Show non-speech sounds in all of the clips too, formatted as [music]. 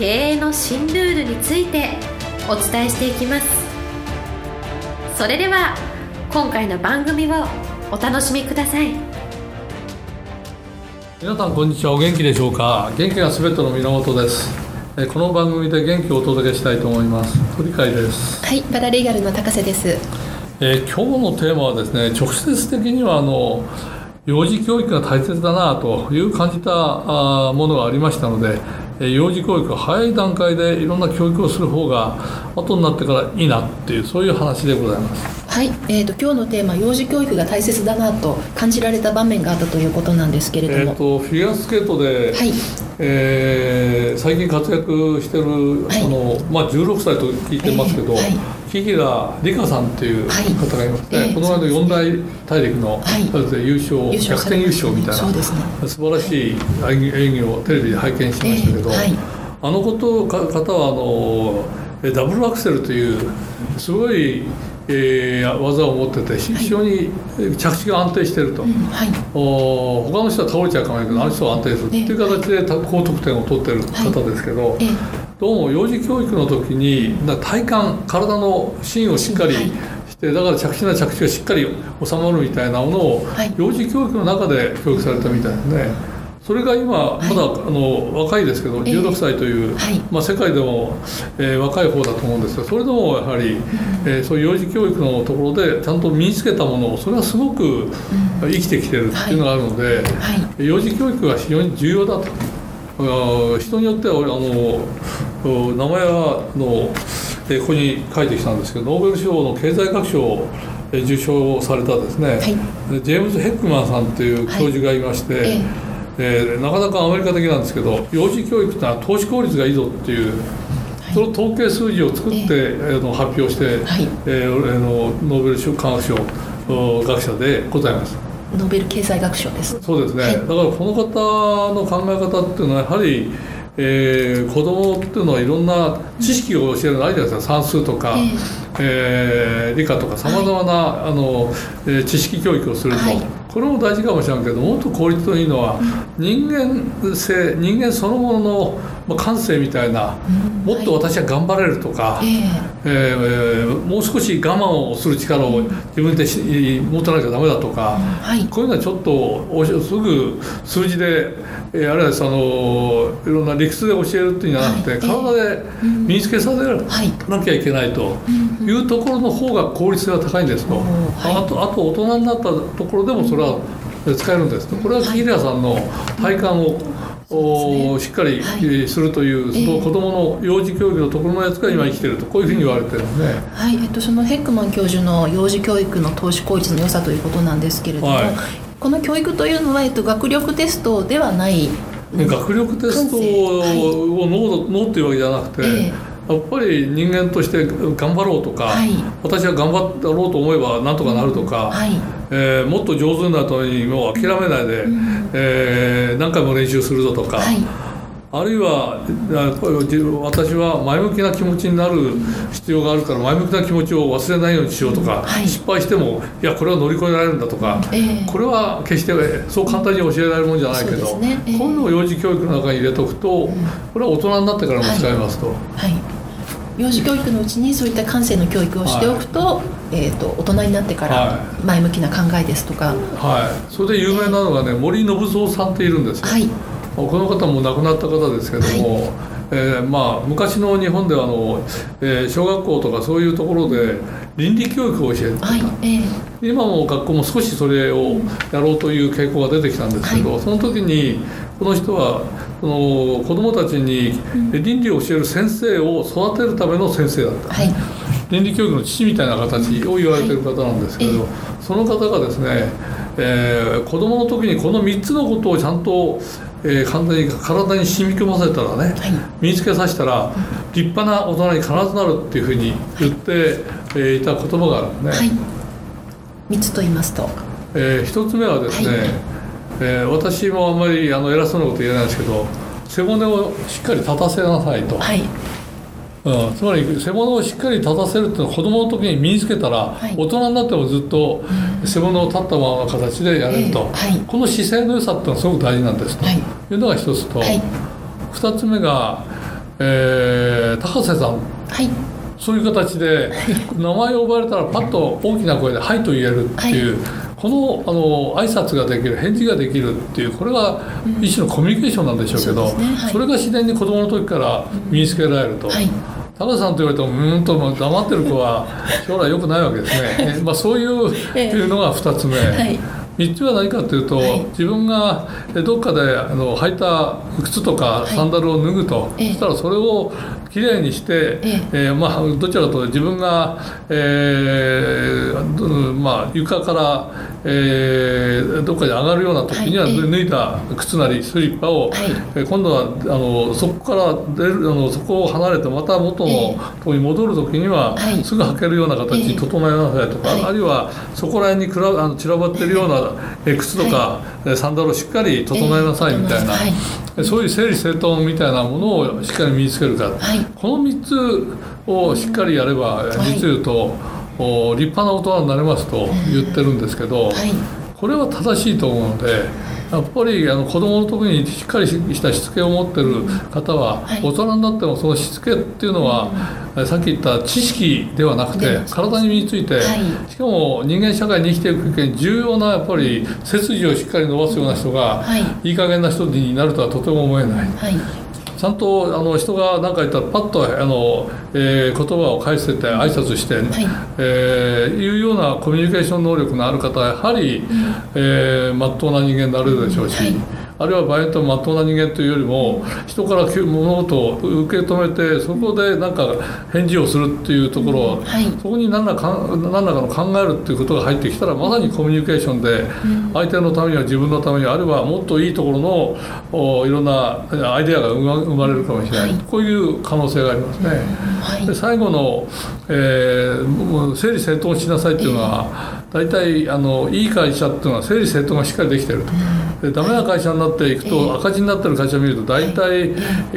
経営の新ルールについてお伝えしていきます。それでは今回の番組をお楽しみください。皆さんこんにちは。お元気でしょうか？元気がすべての源です。えこの番組で元気をお届けしたいと思います。鳥海です。はいパラリーガルの高瀬です。えー、今日のテーマはですね直接的にはあの幼児教育が大切だなという感じたあものがありましたので、えー、幼児教育は早い段階でいろんな教育をする方が後になってからいいなっていうそういう話でございます。はい、えーと、今日のテーマ幼児教育が大切だなと感じられた場面があったということなんですけれども、えーと、フィギュアスケートで、はい。えー、最近活躍してる、はい、あのまあ、16歳と聞いてますけど、えーはい木平理香さんっていう方がいますね、はいえー、この間四大大陸の、はい、優勝逆転優勝みたいなね、素晴らしい演技をテレビで拝見しましたけど、えーはい、あのこと方はあのダブルアクセルというすごいえー、技を持ってて非常に着地が安定してると、はいはい、お他の人は倒れちゃうかもしれないけどあの人は安定するっていう形で高得点を取ってる方ですけど、はい、どうも幼児教育の時に体幹体の芯をしっかりしてだから着地な着地がしっかり収まるみたいなものを幼児教育の中で教育されたみたいですね。それが今まだ、あの若いですけど16歳という、まあ、世界でも、えー、若い方だと思うんですがそれでもやはり、えー、そういう幼児教育のところでちゃんと身につけたものをそれはすごく生きてきてるっていうのがあるので、幼児教育が非常に重要だと。人によってはあの名前はの、えここに書いてきたんですけどノーベル賞の経済学賞を受賞されたですね、はい、ジェームズ・ヘックマンさんという教授がいまして、はいええー、なかなかアメリカ的なんですけど幼児教育ってのは投資効率がいいぞっていう、はい、その統計数字を作って、えー、の発表して、はい、えー、のノーベル賞科学賞学者でございます。ノーベル経済学賞です。そうですね。はい、だからこの方の考え方っていうのはやはり。えー、子供っていうのはいろんな知識を教えるのあるじゃないですか算数とか、えー、えー、理科とかさまざまな、はい、あの、えー、知識教育をすると、はい、これも大事かもしれないけどもっと効率のいいのは、人間性人間そのものの感性みたいな、もっと私は頑張れるとか、ええ。ー、もう少し我慢をする力を自分で持たなきゃダメだとか、はい、こういうのはちょっとすぐ数字で、えー、あるいはそのいろんな理屈で教えるっていうんじゃなくて、はい、体で身につけさせなきゃいけないというところの方が効率が高いんですと、はい、あとあと大人になったところでもそれは使えるんです。とこれはキリアさんの体感を、おしっかりするという、はい、その子どもの幼児教育のところのやつが今生きてるとこういうふうに言われてるんで、はい。えっと、そのヘックマン教授の幼児教育の投資効率の良さということなんですけれども、はい、この教育というのは、えっと、学力テストではない。学力テストを脳,、脳っていうわけじゃなくて、えーやっぱり人間として頑張ろうとか、はい、私は頑張ろうと思えばなんとかなるとか、はい、えー、もっと上手になるためにもう諦めないで、うん、えー、何回も練習するぞとか。はい。あるいは私は前向きな気持ちになる必要があるから前向きな気持ちを忘れないようにしようとか、はい、失敗してもいやこれは乗り越えられるんだとか、えー、これは決してそう簡単に教えられるもんじゃないけど、ねえー、こういうのを幼児教育の中に入れとくと、これは大人になってからも使えますと。はい、はい幼児教育のうちにそういった感性の教育をしておくとはい、えーと、大人になってから前向きな考えですとか、はい、それで有名なのがね森信蔵さんっているんですよ、はい、この方も亡くなった方ですけども、はい、えー、まあ、昔の日本ではあの、えー、小学校とかそういうところで倫理教育を教えてた、はいえー、今も学校も少しそれをやろうという傾向が出てきたんですけど、はい、その時にこの人はその子どもたちに倫理を教える先生を育てるための先生だった、はい、倫理教育の父みたいな形を言われてる方なんですけど、はい、その方がですね、えー、子どもの時にこの3つのことをちゃんとえー、完全に体に染み込ませたらね、はい、身につけさせたら立派な大人に必ずなるっていうふうに言って、はいえー、いた言葉があるね。はい、3つと言いますと、えー、1つ目はですね、はい、えー、私もあんまりあの偉そうなこと言えないんですけど背骨をしっかり立たせなさいと。はい。うん、つまり背骨をしっかり立たせるっていうのは子供の時に身につけたら、はい、大人になってもずっと背骨を立ったままの形でやれると、えーはい、この姿勢の良さっていうのはすごく大事なんですと、はい、いうのが一つと、はい、2つ目が、えー、高瀬さん、はい、そういう形で名前を呼ばれたらパッと大きな声で「はい」と言えるっていう。このあの挨拶ができる返事ができるっていうこれが一種のコミュニケーションなんでしょうけど、うんそね。はい、それが自然に子どもの時から身につけられると。はい。高さんと言われてもうんと黙ってる子は [laughs] 将来良くないわけですね。まあそういうのが2つ目。はい。3つは何かというと、はい、自分がどっかであの履いた靴とかサンダルを脱ぐと、はい、そしたらそれをきれいにして、ええ。ー、まあ、どちらかと自分が、えーまあ、床から、えー、どっかに上がるような時には、はい、脱いだ靴なりスリッパを、はい、今度はあのそこから出るあのそこを離れてまた元のとこに戻る時には、すぐ履けるような形に整えなさいとか、あるいはそこら辺にくらあの散らばってるようなえ靴とか、はい、サンダルをしっかり整えなさいみたいな、はい、そういう整理整頓みたいなものをしっかり身につけるか、はい、この3つをしっかりやれば、実言うと、立派な大人になれますと言ってるんですけど、これは正しいと思うので。やっぱりあの子供の時にしっかりしたしつけを持ってる方は、大人になってもそのしつけっていうのは、さっき言った知識ではなくて体に身について、しかも人間社会に生きていく上に重要なやっぱり背筋をしっかり伸ばすような人が、い。い加減な人になるとはとても思えない。ちゃんとあの人が何か言ったらパッとあの、えー、言葉を返せて挨拶して、はい。えー、いうようなコミュニケーション能力のある方はやはり、うん、えー、真っ当な人間になれるでしょうし。はいあるいは場合によってはまっとうな人間というよりも人から物事を受け止めてそこで何か返事をするっていうところ、うんはい、そこに何らか何らかの考えるっていうことが入ってきたらまさにコミュニケーションで相手のためには自分のためにあるいはもっといいところのおいろんなアイデアが生まれるかもしれない、はい、こういう可能性がありますね。はい、で最後の、えー、整理整頓しなさいっていうのは、大体あのいい会社っていうのは整理整頓がしっかりできてると。でダメな会社になっていくと、赤字になってる会社を見ると大体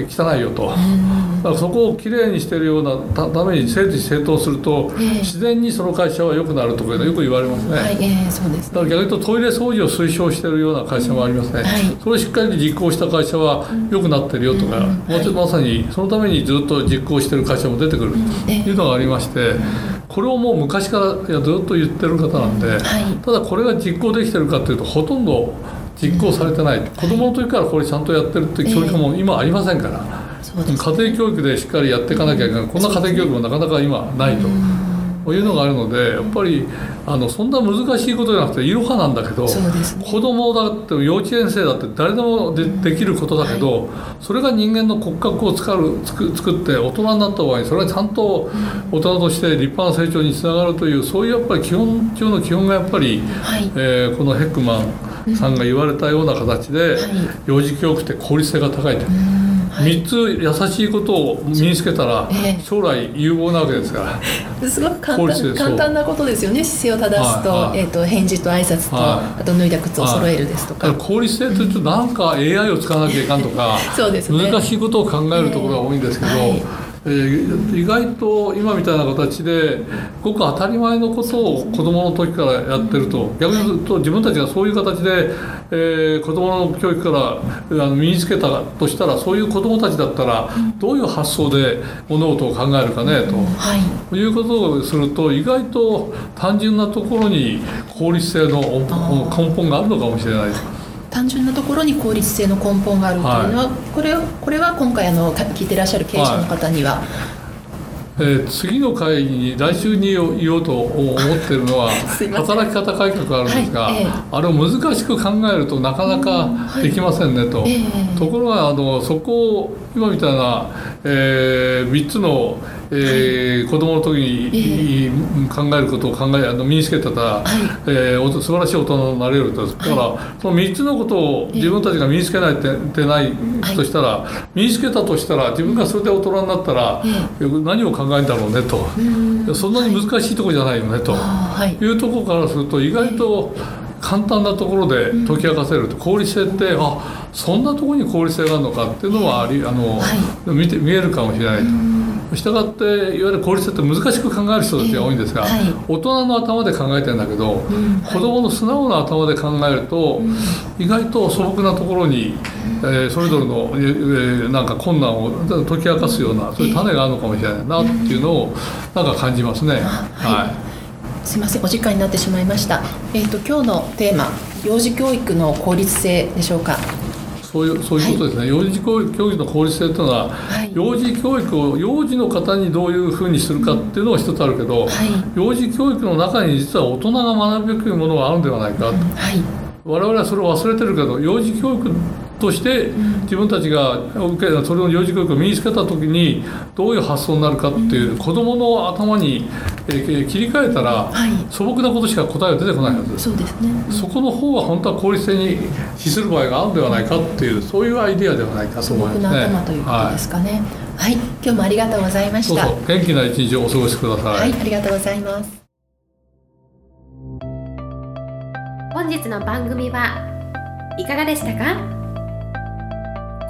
汚いよと。だからそこをきれいにしてるようなために整理整頓すると、自然にその会社は良くなるとかよく言われますね。はいえー、そうです、ね、だから逆に言うとトイレ掃除を推奨してるような会社もありますね。はい、それをしっかり実行した会社は良くなってるよとか、もうまさにそのためにずっと実行してる会社も出てくるというのがありまして。これをもう昔からいやずっと言ってる方なんで、はい、ただこれが実行できてるかというとほとんど実行されてない、うん、子供の時からこれちゃんとやってるって教育も今ありませんから、えーね、家庭教育でしっかりやっていかなきゃいけない、こんな家庭教育もなかなか今ないと。いうのがあるのでやっぱりあのそんな難しいことじゃなくていろはなんだけど、ね、子供だって幼稚園生だって誰でもでできることだけど、はい、それが人間の骨格を作る作作って大人になった場合にそれはちゃんと大人として立派な成長につながるというそういうやっぱり基本中の基本がやっぱり、はい、えー、このヘックマンさんが言われたような形で、幼児教育って効率性が高いと。3つ優しいことを身につけたら将来有望なわけですから、[laughs] すごく簡単簡単なことですよね。姿勢を正すとはいはい、えーと、返事と挨拶と、はい、あと脱いだ靴を揃えるですとか、はい、効率性というとなんか AI を使わなきゃいかんとか [laughs] そうです、ね、難しいことを考えるところが多いんですけど、えーえー、意外と今みたいな形でごく当たり前のことを子どもの時からやってると。逆に言うと自分たちがそういう形で、えー、子どもの教育からあの身につけたとしたらそういう子どもたちだったらどういう発想で物事を考えるかねと、はい、いうことをすると意外と単純なところに効率性の根本があるのかもしれない。単純なところに効率性の根本があるというのは、はい、これこれは今回あの聞いてらっしゃる経営者の方には、はい。えー、次の会に来週に言おうと思ってるのは [laughs] 働き方改革あるんですが、はいえー、あれを難しく考えるとなかなかできませんねと、はいえ。ー、ところがあのそこを今みたいな、えー、3つの、ええー、子供の時に、考えることを考えあの身につけてたら、はい。えー、素晴らしい大人になれると。だから、はい、その3つのことを自分たちが身につけないてないとしたら、身につけたとしたら自分がそれで大人になったら、何を考えるんだろうねと、そんなに難しいとこじゃないよねと、い。うところからすると意外と簡単なところで解き明かせると。効率性ってあそんなところに効率性があるのかっていうのはありあの、見て見えるかもしれないと。したがっていわゆる効率って難しく考える人たちが多いんですが、はい、大人の頭で考えてるんだけど、うん、子供の素直な頭で考えると、うん、意外と素朴なところに、えー、それぞれの、えー、なんか困難を解き明かすようなそういう種があるのかもしれないなっていうのをなんか感じますね。はい、はい。すみませんお時間になってしまいました。えっ、ー、と今日のテーマ幼児教育の効率性でしょうか。そういうそういうことですね、はい、幼児教育の効率性というのは、はい、幼児教育を幼児の方にどういうふうにするかっていうのが一つあるけど、はい、幼児教育の中に実は大人が学ぶべきものがあるんではないか、はい、我々はそれを忘れてるけど幼児教育として自分たちが受けそれの幼児教育を身につけた時にどういう発想になるかっていう子どもの頭に切り替えたら素朴なことしか答えが出てこないはずそうですねそこの方は本当は効率性に資する場合があるんではないかっていうそういうアイデアではないかと思いますね。素朴な頭ということですかね。はい、はい、今日もありがとうございました。そうそう元気な一日をお過ごしください。はい、ありがとうございます。本日の番組はいかがでしたか？